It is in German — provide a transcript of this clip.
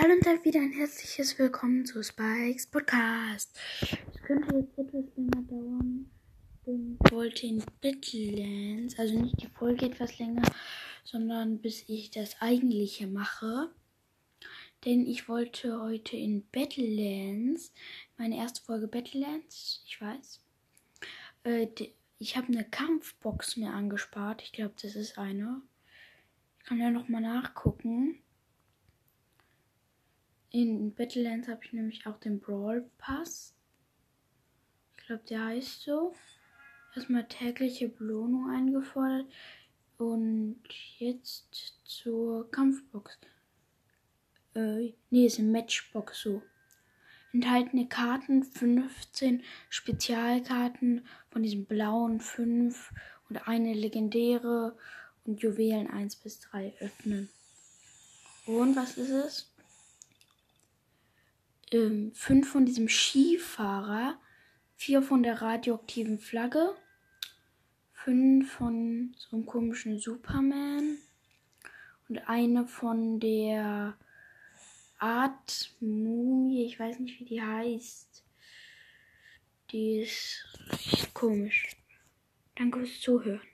Hallo und dann wieder ein herzliches Willkommen zu Spikes Podcast. Es könnte jetzt etwas länger dauern, ich wollte in Badlands, also nicht die Folge etwas länger, sondern bis ich das eigentliche mache. Denn ich wollte heute in Battlelands, meine erste Folge Battlelands, ich weiß, äh, ich habe eine Kampfbox mir angespart. Ich glaube, das ist eine. Ich kann ja nochmal nachgucken. In Battlelands habe ich nämlich auch den Brawl Pass. Ich glaube, der heißt so. Erstmal tägliche Belohnung eingefordert. Und jetzt zur Kampfbox. Äh, nee, ist eine Matchbox so. Enthaltene Karten, 15 Spezialkarten von diesem blauen 5 und eine legendäre und Juwelen 1 bis 3 öffnen. Und was ist es? Ähm, fünf von diesem Skifahrer, vier von der radioaktiven Flagge, fünf von so einem komischen Superman und eine von der Art Mumie, ich weiß nicht, wie die heißt. Die ist komisch. Danke fürs Zuhören.